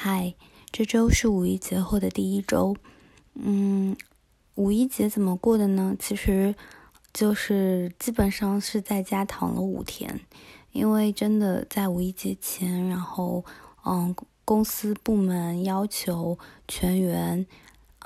嗨，这周是五一节后的第一周。嗯，五一节怎么过的呢？其实就是基本上是在家躺了五天，因为真的在五一节前，然后嗯，公司部门要求全员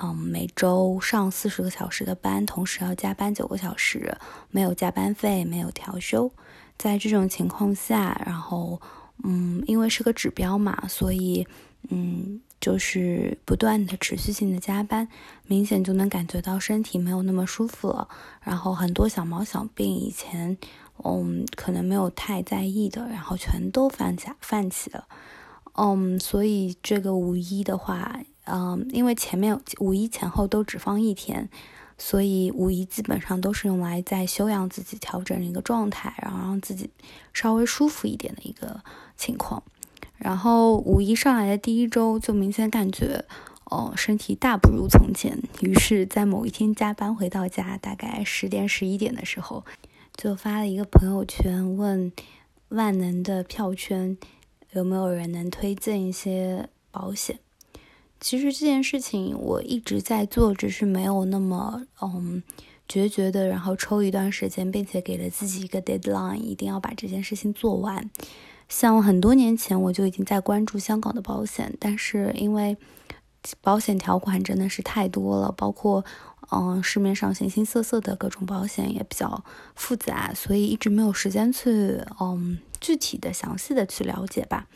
嗯每周上四十个小时的班，同时要加班九个小时，没有加班费，没有调休。在这种情况下，然后嗯，因为是个指标嘛，所以。嗯，就是不断的持续性的加班，明显就能感觉到身体没有那么舒服了。然后很多小毛小病，以前嗯可能没有太在意的，然后全都犯起泛起了。嗯，所以这个五一的话，嗯，因为前面五一前后都只放一天，所以五一基本上都是用来在休养自己、调整一个状态，然后让自己稍微舒服一点的一个情况。然后五一上来的第一周，就明显感觉，哦，身体大不如从前。于是，在某一天加班回到家，大概十点十一点的时候，就发了一个朋友圈，问万能的票圈有没有人能推荐一些保险。其实这件事情我一直在做，只是没有那么嗯决绝的，然后抽一段时间，并且给了自己一个 deadline，一定要把这件事情做完。像很多年前我就已经在关注香港的保险，但是因为保险条款真的是太多了，包括嗯市面上形形色色的各种保险也比较复杂，所以一直没有时间去嗯具体的详细的去了解吧。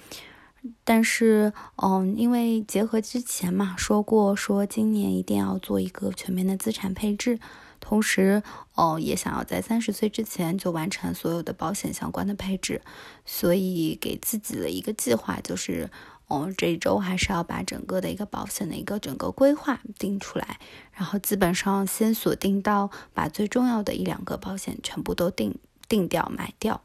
但是嗯因为结合之前嘛说过，说今年一定要做一个全面的资产配置。同时，哦，也想要在三十岁之前就完成所有的保险相关的配置，所以给自己的一个计划就是，哦，这一周还是要把整个的一个保险的一个整个规划定出来，然后基本上先锁定到把最重要的一两个保险全部都定定掉买掉。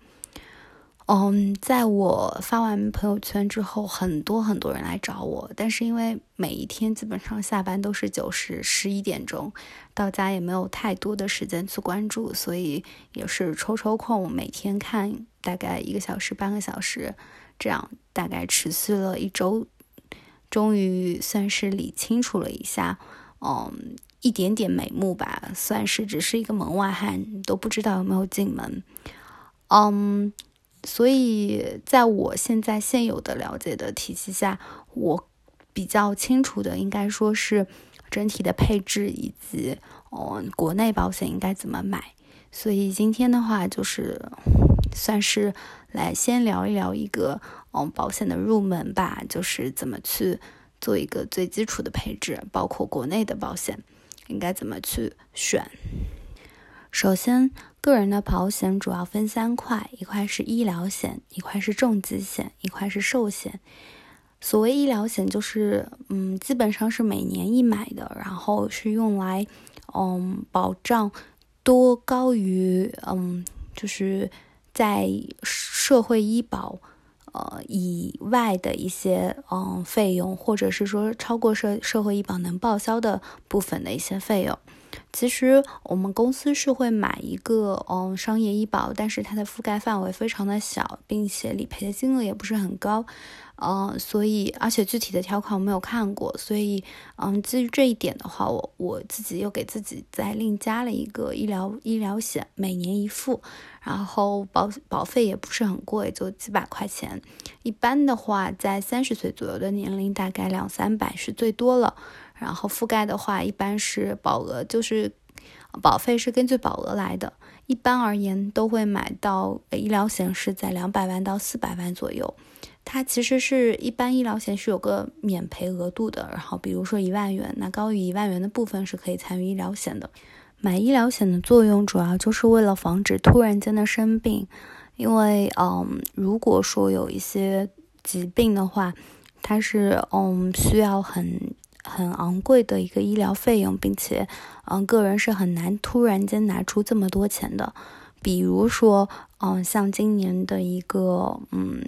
嗯，在我发完朋友圈之后，很多很多人来找我，但是因为每一天基本上下班都是九时十一点钟，到家也没有太多的时间去关注，所以也是抽抽空每天看大概一个小时半个小时，这样大概持续了一周，终于算是理清楚了一下，嗯，一点点眉目吧，算是只是一个门外汉，都不知道有没有进门，嗯。所以，在我现在现有的了解的体系下，我比较清楚的应该说是整体的配置以及嗯国内保险应该怎么买。所以今天的话，就是算是来先聊一聊一个嗯保险的入门吧，就是怎么去做一个最基础的配置，包括国内的保险应该怎么去选。首先，个人的保险主要分三块，一块是医疗险，一块是重疾险，一块是寿险。所谓医疗险，就是嗯，基本上是每年一买的，然后是用来嗯保障多高于嗯，就是在社会医保呃以外的一些嗯费用，或者是说超过社社会医保能报销的部分的一些费用。其实我们公司是会买一个嗯商业医保，但是它的覆盖范围非常的小，并且理赔的金额也不是很高，嗯，所以而且具体的条款我没有看过，所以嗯基于这一点的话，我我自己又给自己再另加了一个医疗医疗险，每年一付，然后保保费也不是很贵，就几百块钱，一般的话在三十岁左右的年龄，大概两三百是最多了。然后覆盖的话，一般是保额，就是保费是根据保额来的。一般而言，都会买到医疗险是在两百万到四百万左右。它其实是一般医疗险是有个免赔额度的，然后比如说一万元，那高于一万元的部分是可以参与医疗险的。买医疗险的作用主要就是为了防止突然间的生病，因为嗯，如果说有一些疾病的话，它是嗯需要很。很昂贵的一个医疗费用，并且，嗯，个人是很难突然间拿出这么多钱的。比如说，嗯，像今年的一个，嗯，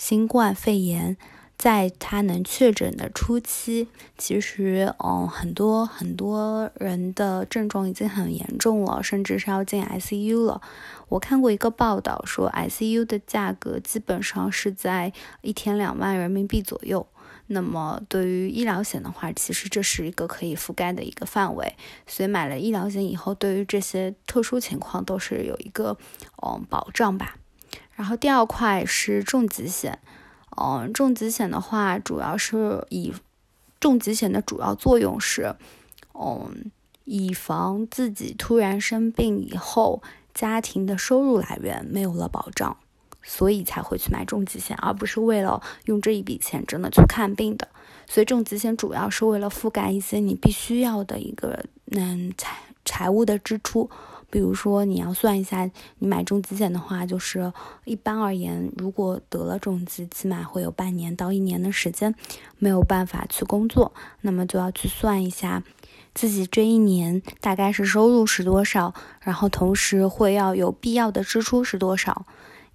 新冠肺炎，在它能确诊的初期，其实，嗯，很多很多人的症状已经很严重了，甚至是要进 ICU 了。我看过一个报道说，ICU 的价格基本上是在一天两万人民币左右。那么对于医疗险的话，其实这是一个可以覆盖的一个范围。所以买了医疗险以后，对于这些特殊情况都是有一个嗯保障吧。然后第二块是重疾险，嗯，重疾险的话，主要是以重疾险的主要作用是，嗯，以防自己突然生病以后，家庭的收入来源没有了保障。所以才会去买重疾险，而不是为了用这一笔钱真的去看病的。所以重疾险主要是为了覆盖一些你必须要的一个嗯财财务的支出，比如说你要算一下，你买重疾险的话，就是一般而言，如果得了重疾，起码会有半年到一年的时间没有办法去工作，那么就要去算一下自己这一年大概是收入是多少，然后同时会要有必要的支出是多少。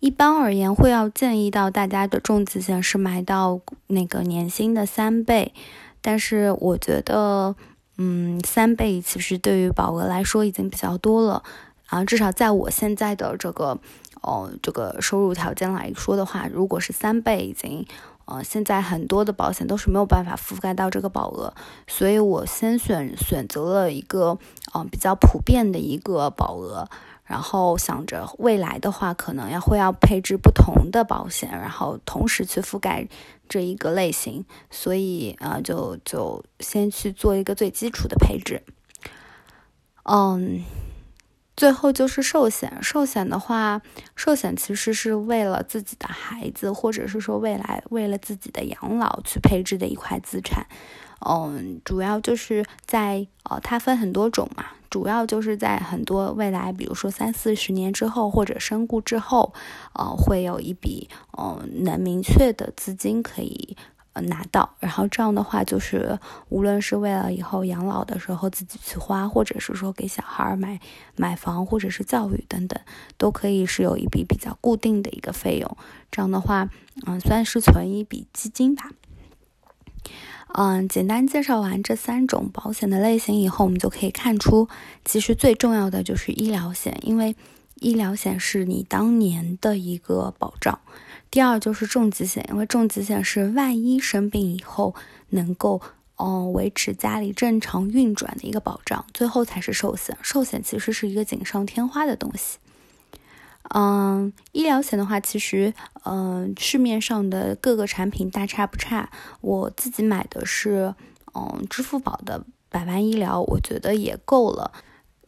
一般而言，会要建议到大家的重疾险是买到那个年薪的三倍，但是我觉得，嗯，三倍其实对于保额来说已经比较多了啊，至少在我现在的这个，哦，这个收入条件来说的话，如果是三倍，已经，呃，现在很多的保险都是没有办法覆盖到这个保额，所以我先选选择了一个，嗯，比较普遍的一个保额。然后想着未来的话，可能要会要配置不同的保险，然后同时去覆盖这一个类型，所以啊，就就先去做一个最基础的配置。嗯，最后就是寿险，寿险的话，寿险其实是为了自己的孩子，或者是说未来为了自己的养老去配置的一块资产。嗯，主要就是在呃，它分很多种嘛。主要就是在很多未来，比如说三四十年之后，或者身故之后，呃，会有一笔嗯能明确的资金可以拿到。然后这样的话，就是无论是为了以后养老的时候自己去花，或者是说给小孩买买房，或者是教育等等，都可以是有一笔比较固定的一个费用。这样的话，嗯，算是存一笔基金吧。嗯，简单介绍完这三种保险的类型以后，我们就可以看出，其实最重要的就是医疗险，因为医疗险是你当年的一个保障。第二就是重疾险，因为重疾险是万一生病以后能够哦维持家里正常运转的一个保障。最后才是寿险，寿险其实是一个锦上添花的东西。嗯，医疗险的话，其实，嗯，市面上的各个产品大差不差。我自己买的是，嗯，支付宝的百万医疗，我觉得也够了。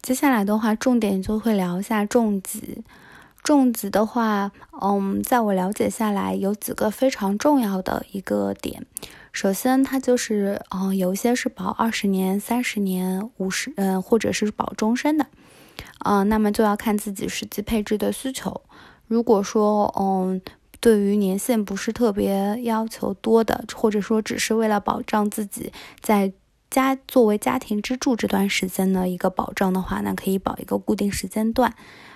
接下来的话，重点就会聊一下重疾。重疾的话，嗯，在我了解下来，有几个非常重要的一个点。首先，它就是，嗯，有一些是保二十年、三十年、五十，嗯，或者是保终身的。啊，那么就要看自己实际配置的需求。如果说，嗯，对于年限不是特别要求多的，或者说只是为了保障自己在家作为家庭支柱这段时间的一个保障的话，那可以保一个固定时间段。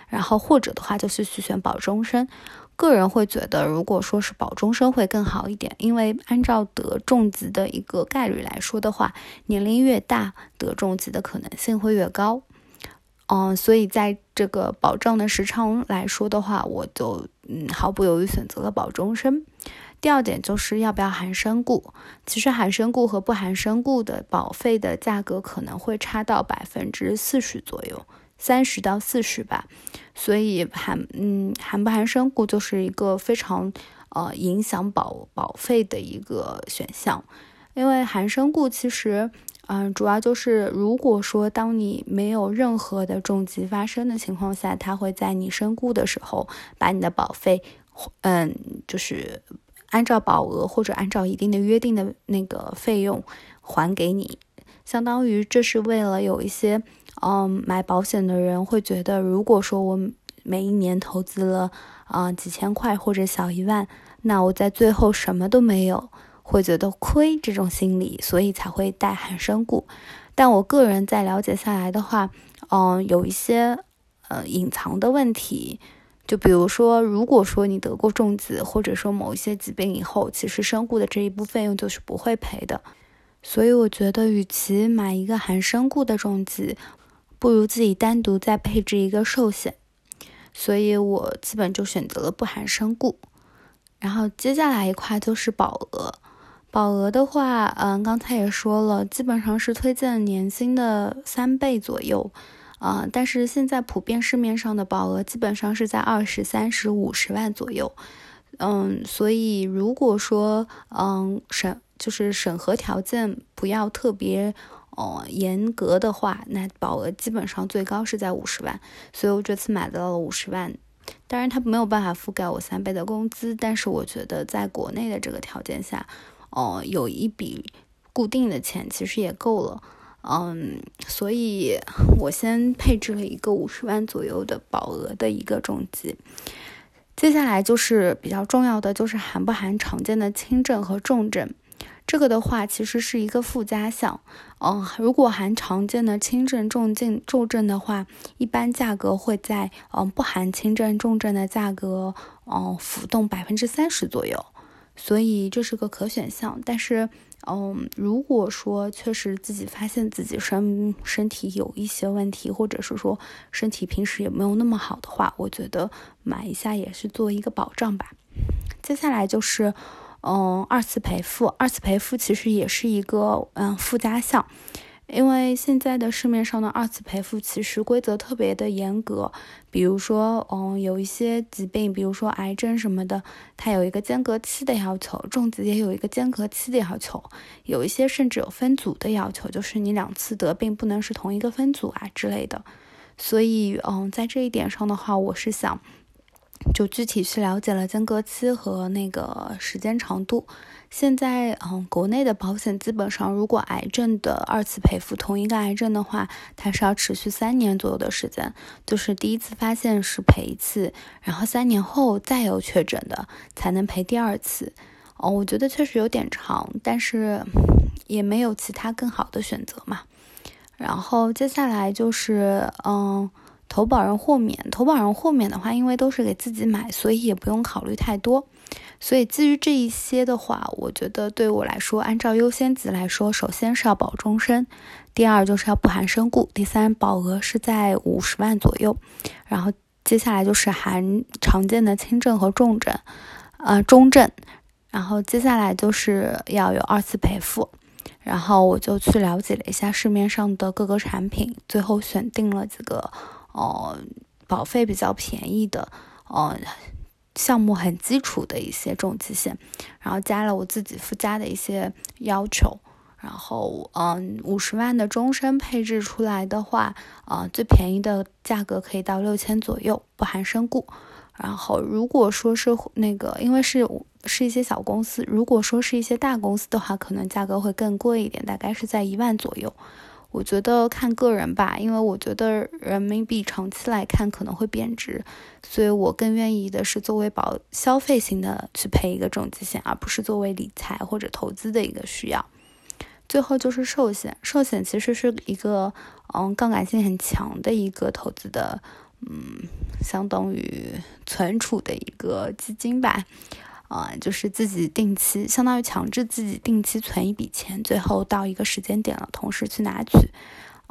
然后或者的话，就是去选保终身。个人会觉得，如果说是保终身会更好一点，因为按照得重疾的一个概率来说的话，年龄越大，得重疾的可能性会越高。嗯，所以在这个保障的时长来说的话，我就嗯毫不犹豫选择了保终身。第二点就是要不要含身故，其实含身故和不含身故的保费的价格可能会差到百分之四十左右，三十到四十吧。所以含嗯含不含身故就是一个非常呃影响保保费的一个选项，因为含身故其实。嗯，主要就是如果说当你没有任何的重疾发生的情况下，他会在你身故的时候把你的保费，嗯，就是按照保额或者按照一定的约定的那个费用还给你，相当于这是为了有一些嗯买保险的人会觉得，如果说我每一年投资了啊几千块或者小一万，那我在最后什么都没有。会觉得亏这种心理，所以才会带含身故。但我个人在了解下来的话，嗯，有一些呃隐藏的问题，就比如说，如果说你得过重疾，或者说某一些疾病以后，其实身故的这一部分费用就是不会赔的。所以我觉得，与其买一个含身故的重疾，不如自己单独再配置一个寿险。所以我基本就选择了不含身故。然后接下来一块就是保额。保额的话，嗯，刚才也说了，基本上是推荐年薪的三倍左右，啊，但是现在普遍市面上的保额基本上是在二十三、十五十万左右，嗯，所以如果说，嗯，审就是审核条件不要特别哦严格的话，那保额基本上最高是在五十万，所以我这次买到了五十万。当然，它没有办法覆盖我三倍的工资，但是我觉得在国内的这个条件下，哦，有一笔固定的钱其实也够了，嗯，所以我先配置了一个五十万左右的保额的一个重疾。接下来就是比较重要的，就是含不含常见的轻症和重症。这个的话，其实是一个附加项。嗯，如果含常见的轻症、重症、重症的话，一般价格会在嗯不含轻症、重症的价格嗯浮动百分之三十左右，所以这是个可选项。但是，嗯，如果说确实自己发现自己身身体有一些问题，或者是说身体平时也没有那么好的话，我觉得买一下也是做一个保障吧。接下来就是。嗯，二次赔付，二次赔付其实也是一个嗯附加项，因为现在的市面上的二次赔付其实规则特别的严格，比如说嗯有一些疾病，比如说癌症什么的，它有一个间隔期的要求，重疾也有一个间隔期的要求，有一些甚至有分组的要求，就是你两次得病不能是同一个分组啊之类的，所以嗯在这一点上的话，我是想。就具体去了解了间隔期和那个时间长度。现在，嗯，国内的保险基本上，如果癌症的二次赔付，同一个癌症的话，它是要持续三年左右的时间。就是第一次发现是赔一次，然后三年后再有确诊的才能赔第二次。哦，我觉得确实有点长，但是也没有其他更好的选择嘛。然后接下来就是，嗯。投保人豁免，投保人豁免的话，因为都是给自己买，所以也不用考虑太多。所以基于这一些的话，我觉得对我来说，按照优先级来说，首先是要保终身，第二就是要不含身故，第三保额是在五十万左右，然后接下来就是含常见的轻症和重症，呃中症，然后接下来就是要有二次赔付。然后我就去了解了一下市面上的各个产品，最后选定了几个。哦，保费比较便宜的，哦，项目很基础的一些重疾险，然后加了我自己附加的一些要求，然后嗯，五十万的终身配置出来的话，啊，最便宜的价格可以到六千左右，不含身故。然后如果说是那个，因为是是一些小公司，如果说是一些大公司的话，可能价格会更贵一点，大概是在一万左右。我觉得看个人吧，因为我觉得人民币长期来看可能会贬值，所以我更愿意的是作为保消费型的去配一个重疾险，而不是作为理财或者投资的一个需要。最后就是寿险，寿险其实是一个嗯杠杆性很强的一个投资的，嗯，相当于存储的一个基金吧。啊，就是自己定期，相当于强制自己定期存一笔钱，最后到一个时间点了，同时去拿取。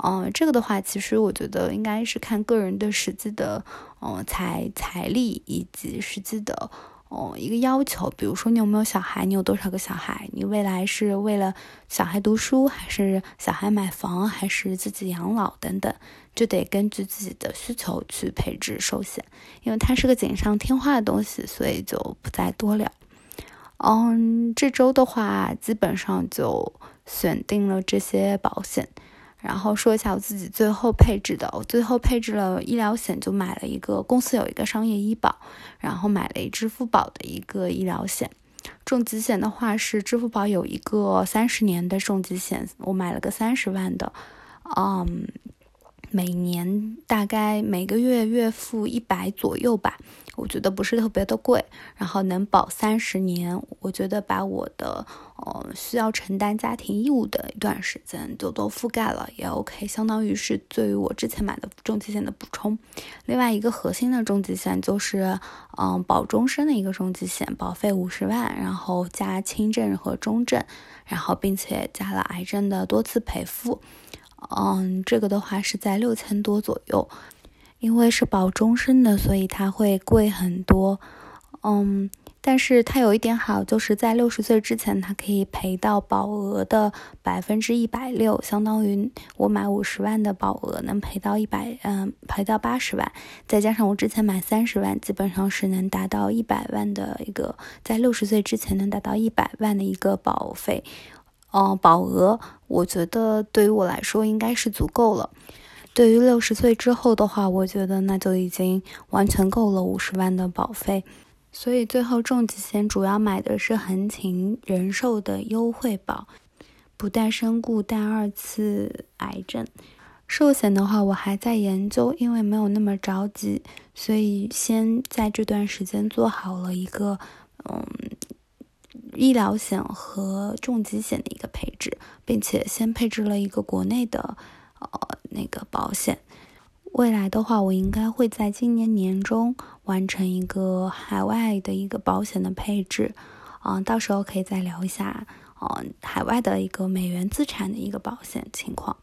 嗯，这个的话，其实我觉得应该是看个人的实际的，嗯，财财力以及实际的。哦，一个要求，比如说你有没有小孩，你有多少个小孩，你未来是为了小孩读书，还是小孩买房，还是自己养老等等，就得根据自己的需求去配置寿险，因为它是个锦上添花的东西，所以就不再多聊。嗯，这周的话，基本上就选定了这些保险。然后说一下我自己最后配置的，我最后配置了医疗险，就买了一个公司有一个商业医保，然后买了一支付宝的一个医疗险。重疾险的话是支付宝有一个三十年的重疾险，我买了个三十万的，嗯。每年大概每个月月付一百左右吧，我觉得不是特别的贵，然后能保三十年，我觉得把我的呃需要承担家庭义务的一段时间就都覆盖了，也 OK，相当于是对于我之前买的重疾险的补充。另外一个核心的重疾险就是嗯保终身的一个重疾险，保费五十万，然后加轻症和中症，然后并且加了癌症的多次赔付。嗯，这个的话是在六千多左右，因为是保终身的，所以它会贵很多。嗯，但是它有一点好，就是在六十岁之前，它可以赔到保额的百分之一百六，相当于我买五十万的保额能赔到一百，嗯，赔到八十万，再加上我之前买三十万，基本上是能达到一百万的一个，在六十岁之前能达到一百万的一个保费，哦，保额，我觉得对于我来说应该是足够了。对于六十岁之后的话，我觉得那就已经完全够了五十万的保费。所以最后重疾险主要买的是恒勤人寿的优惠保，不带身故，带二次癌症。寿险的话，我还在研究，因为没有那么着急，所以先在这段时间做好了一个嗯医疗险和重疾险的一个配置，并且先配置了一个国内的呃那个保险。未来的话，我应该会在今年年中完成一个海外的一个保险的配置，嗯，到时候可以再聊一下，嗯，海外的一个美元资产的一个保险情况。